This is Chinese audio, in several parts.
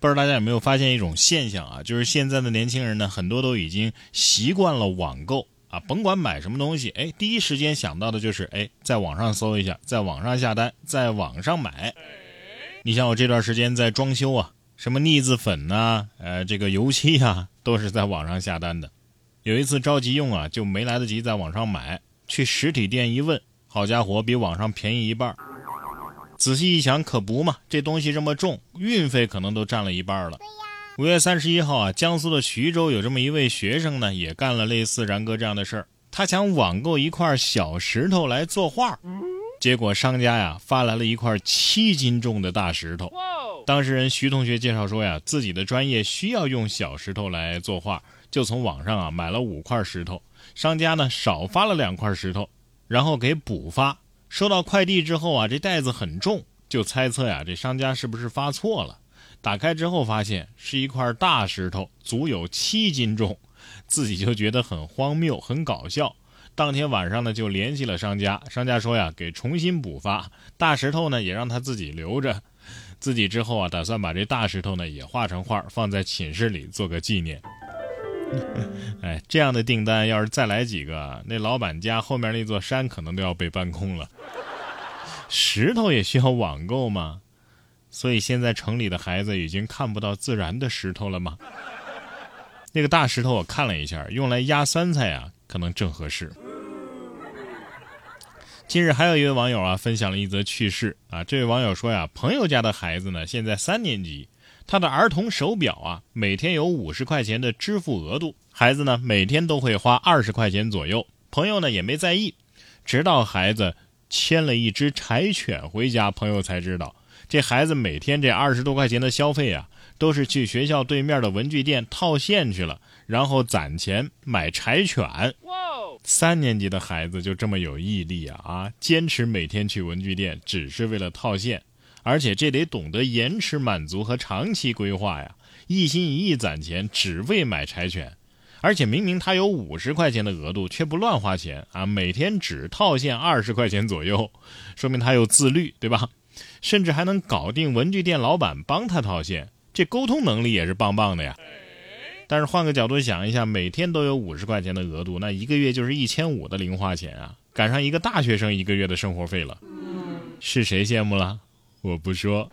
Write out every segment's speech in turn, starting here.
不知道大家有没有发现一种现象啊？就是现在的年轻人呢，很多都已经习惯了网购啊，甭管买什么东西，哎，第一时间想到的就是哎，在网上搜一下，在网上下单，在网上买。你像我这段时间在装修啊，什么腻子粉呐，呃，这个油漆呀，都是在网上下单的。有一次着急用啊，就没来得及在网上买，去实体店一问，好家伙，比网上便宜一半。仔细一想，可不嘛，这东西这么重，运费可能都占了一半了。五月三十一号啊，江苏的徐州有这么一位学生呢，也干了类似然哥这样的事儿。他想网购一块小石头来作画，结果商家呀发来了一块七斤重的大石头。当事人徐同学介绍说呀，自己的专业需要用小石头来作画，就从网上啊买了五块石头，商家呢少发了两块石头，然后给补发。收到快递之后啊，这袋子很重，就猜测呀，这商家是不是发错了？打开之后发现是一块大石头，足有七斤重，自己就觉得很荒谬、很搞笑。当天晚上呢，就联系了商家，商家说呀，给重新补发大石头呢，也让他自己留着。自己之后啊，打算把这大石头呢也画成画，放在寝室里做个纪念。哎，这样的订单要是再来几个，那老板家后面那座山可能都要被搬空了。石头也需要网购吗？所以现在城里的孩子已经看不到自然的石头了吗？那个大石头我看了一下，用来压酸菜啊，可能正合适。近日还有一位网友啊，分享了一则趣事啊。这位网友说呀，朋友家的孩子呢，现在三年级。他的儿童手表啊，每天有五十块钱的支付额度，孩子呢每天都会花二十块钱左右。朋友呢也没在意，直到孩子牵了一只柴犬回家，朋友才知道，这孩子每天这二十多块钱的消费啊，都是去学校对面的文具店套现去了，然后攒钱买柴犬。三年级的孩子就这么有毅力啊啊，坚持每天去文具店，只是为了套现。而且这得懂得延迟满足和长期规划呀！一心一意攒钱，只为买柴犬。而且明明他有五十块钱的额度，却不乱花钱啊！每天只套现二十块钱左右，说明他有自律，对吧？甚至还能搞定文具店老板帮他套现，这沟通能力也是棒棒的呀！但是换个角度想一下，每天都有五十块钱的额度，那一个月就是一千五的零花钱啊，赶上一个大学生一个月的生活费了。是谁羡慕了？我不说，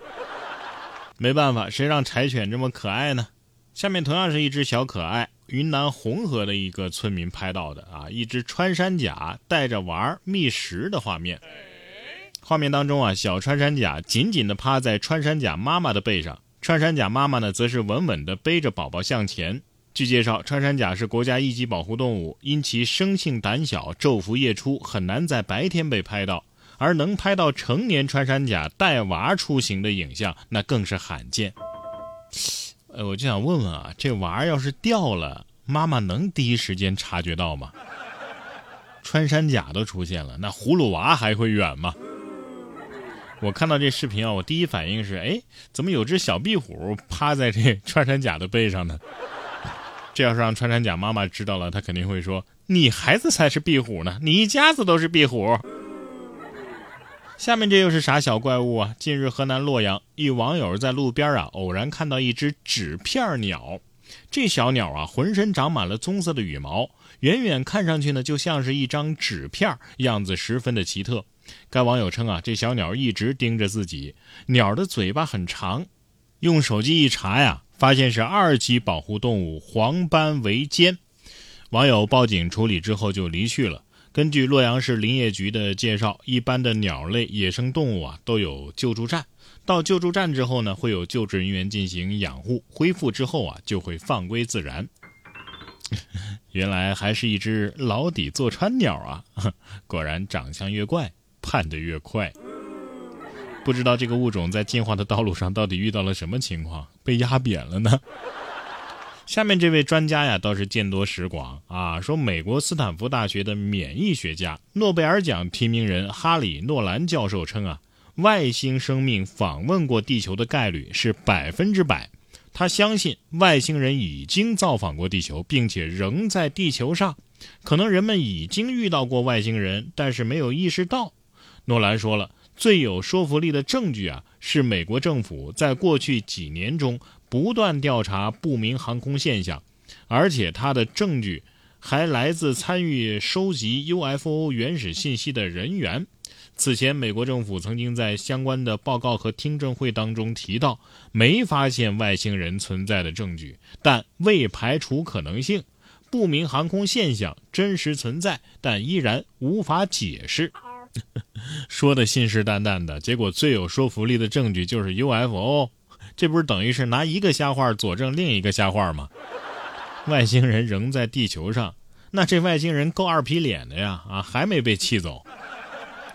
没办法，谁让柴犬这么可爱呢？下面同样是一只小可爱，云南红河的一个村民拍到的啊，一只穿山甲带着娃觅食的画面。画面当中啊，小穿山甲紧紧地趴在穿山甲妈妈的背上，穿山甲妈妈呢，则是稳稳地背着宝宝向前。据介绍，穿山甲是国家一级保护动物，因其生性胆小，昼伏夜出，很难在白天被拍到。而能拍到成年穿山甲带娃出行的影像，那更是罕见。呃，我就想问问啊，这娃要是掉了，妈妈能第一时间察觉到吗？穿山甲都出现了，那葫芦娃还会远吗？我看到这视频啊，我第一反应是，哎，怎么有只小壁虎趴在这 穿山甲的背上呢？这要是让穿山甲妈妈知道了，她肯定会说：“你孩子才是壁虎呢，你一家子都是壁虎。”下面这又是啥小怪物啊？近日，河南洛阳一网友在路边啊，偶然看到一只纸片鸟。这小鸟啊，浑身长满了棕色的羽毛，远远看上去呢，就像是一张纸片，样子十分的奇特。该网友称啊，这小鸟一直盯着自己，鸟的嘴巴很长。用手机一查呀，发现是二级保护动物黄斑围歼。网友报警处理之后就离去了。根据洛阳市林业局的介绍，一般的鸟类、野生动物啊都有救助站。到救助站之后呢，会有救治人员进行养护，恢复之后啊就会放归自然。原来还是一只牢底坐穿鸟啊！果然长相越怪，判得越快。不知道这个物种在进化的道路上到底遇到了什么情况，被压扁了呢？下面这位专家呀，倒是见多识广啊。说美国斯坦福大学的免疫学家、诺贝尔奖提名人哈里·诺兰教授称啊，外星生命访问过地球的概率是百分之百。他相信外星人已经造访过地球，并且仍在地球上。可能人们已经遇到过外星人，但是没有意识到。诺兰说了，最有说服力的证据啊，是美国政府在过去几年中。不断调查不明航空现象，而且他的证据还来自参与收集 UFO 原始信息的人员。此前，美国政府曾经在相关的报告和听证会当中提到，没发现外星人存在的证据，但未排除可能性。不明航空现象真实存在，但依然无法解释。说的信誓旦旦的，结果最有说服力的证据就是 UFO，这不是等于是拿一个瞎话佐证另一个瞎话吗？外星人仍在地球上，那这外星人够二皮脸的呀！啊，还没被气走。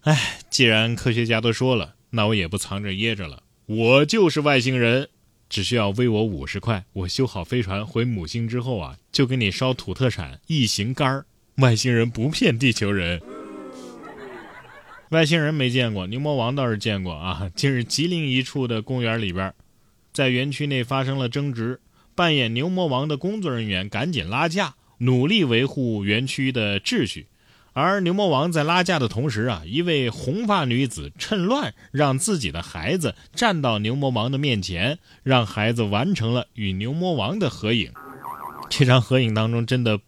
哎，既然科学家都说了，那我也不藏着掖着了，我就是外星人。只需要微我五十块，我修好飞船回母星之后啊，就给你烧土特产异形肝儿。外星人不骗地球人。外星人没见过，牛魔王倒是见过啊。近日，吉林一处的公园里边，在园区内发生了争执，扮演牛魔王的工作人员赶紧拉架，努力维护园区的秩序。而牛魔王在拉架的同时啊，一位红发女子趁乱让自己的孩子站到牛魔王的面前，让孩子完成了与牛魔王的合影。这张合影当中真的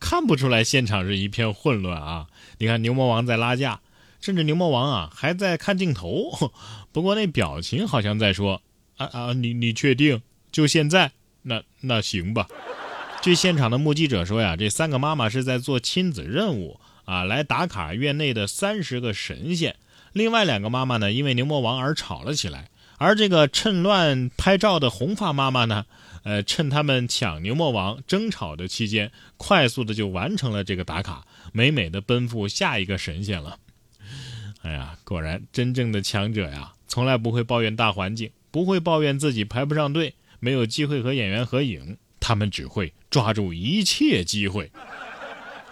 看不出来现场是一片混乱啊！你看牛魔王在拉架。甚至牛魔王啊还在看镜头，不过那表情好像在说：“啊，你你确定？就现在？那那行吧。”据现场的目击者说呀，这三个妈妈是在做亲子任务啊，来打卡院内的三十个神仙。另外两个妈妈呢，因为牛魔王而吵了起来。而这个趁乱拍照的红发妈妈呢，呃，趁他们抢牛魔王争吵的期间，快速的就完成了这个打卡，美美的奔赴下一个神仙了。哎呀，果然真正的强者呀，从来不会抱怨大环境，不会抱怨自己排不上队，没有机会和演员合影，他们只会抓住一切机会。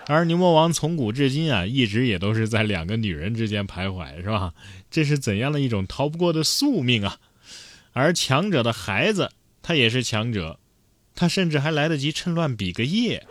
而牛魔王从古至今啊，一直也都是在两个女人之间徘徊，是吧？这是怎样的一种逃不过的宿命啊！而强者的孩子，他也是强者，他甚至还来得及趁乱比个耶。